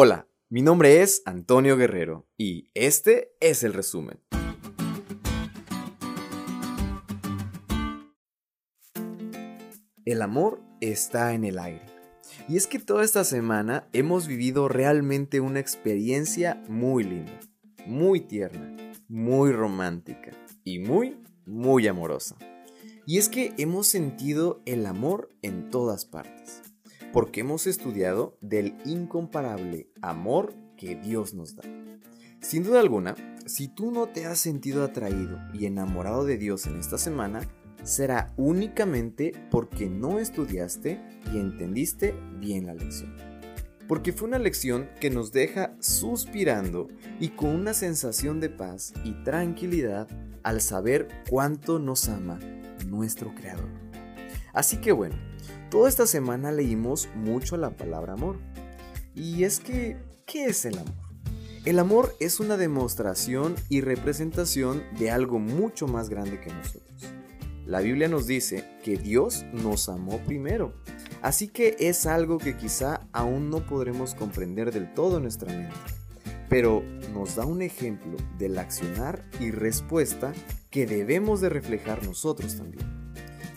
Hola, mi nombre es Antonio Guerrero y este es el resumen. El amor está en el aire. Y es que toda esta semana hemos vivido realmente una experiencia muy linda, muy tierna, muy romántica y muy, muy amorosa. Y es que hemos sentido el amor en todas partes porque hemos estudiado del incomparable amor que Dios nos da. Sin duda alguna, si tú no te has sentido atraído y enamorado de Dios en esta semana, será únicamente porque no estudiaste y entendiste bien la lección. Porque fue una lección que nos deja suspirando y con una sensación de paz y tranquilidad al saber cuánto nos ama nuestro Creador. Así que bueno, Toda esta semana leímos mucho la palabra amor. Y es que, ¿qué es el amor? El amor es una demostración y representación de algo mucho más grande que nosotros. La Biblia nos dice que Dios nos amó primero, así que es algo que quizá aún no podremos comprender del todo en nuestra mente, pero nos da un ejemplo del accionar y respuesta que debemos de reflejar nosotros también.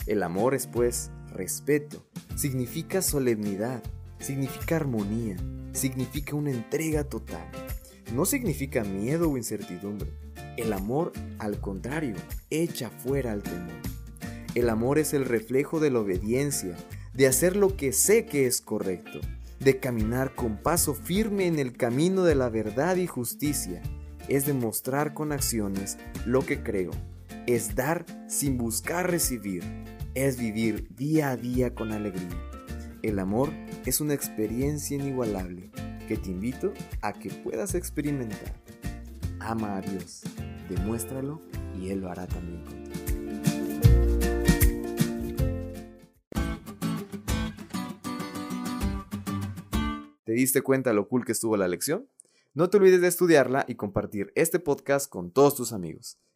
El amor es pues respeto, significa solemnidad, significa armonía, significa una entrega total. No significa miedo o incertidumbre. El amor, al contrario, echa fuera al temor. El amor es el reflejo de la obediencia, de hacer lo que sé que es correcto, de caminar con paso firme en el camino de la verdad y justicia. Es demostrar con acciones lo que creo. Es dar sin buscar recibir es vivir día a día con alegría. El amor es una experiencia inigualable que te invito a que puedas experimentar. Ama a Dios, demuéstralo y Él lo hará también contigo. ¿Te diste cuenta lo cool que estuvo la lección? No te olvides de estudiarla y compartir este podcast con todos tus amigos.